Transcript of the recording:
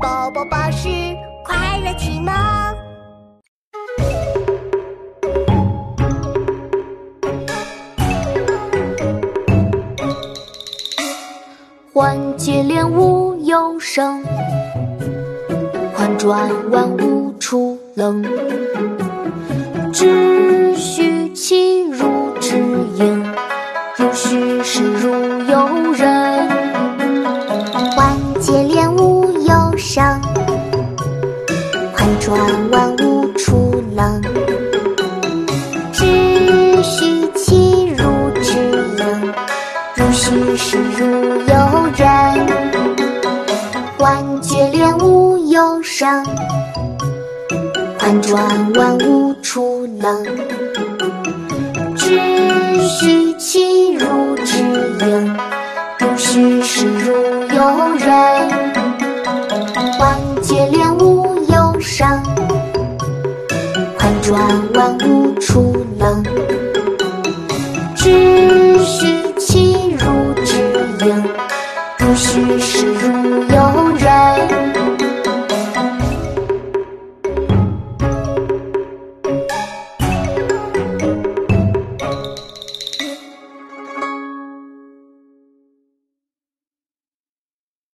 宝宝巴士快乐启蒙。环接连无有声，环转万物出冷。只需其如指引，如虚实如有人。有声，环转万物出冷。只需其如之应，如虚实如有人。环接连无有声，环转万物出冷。转万物处能，知需其如之应，不许是如有人。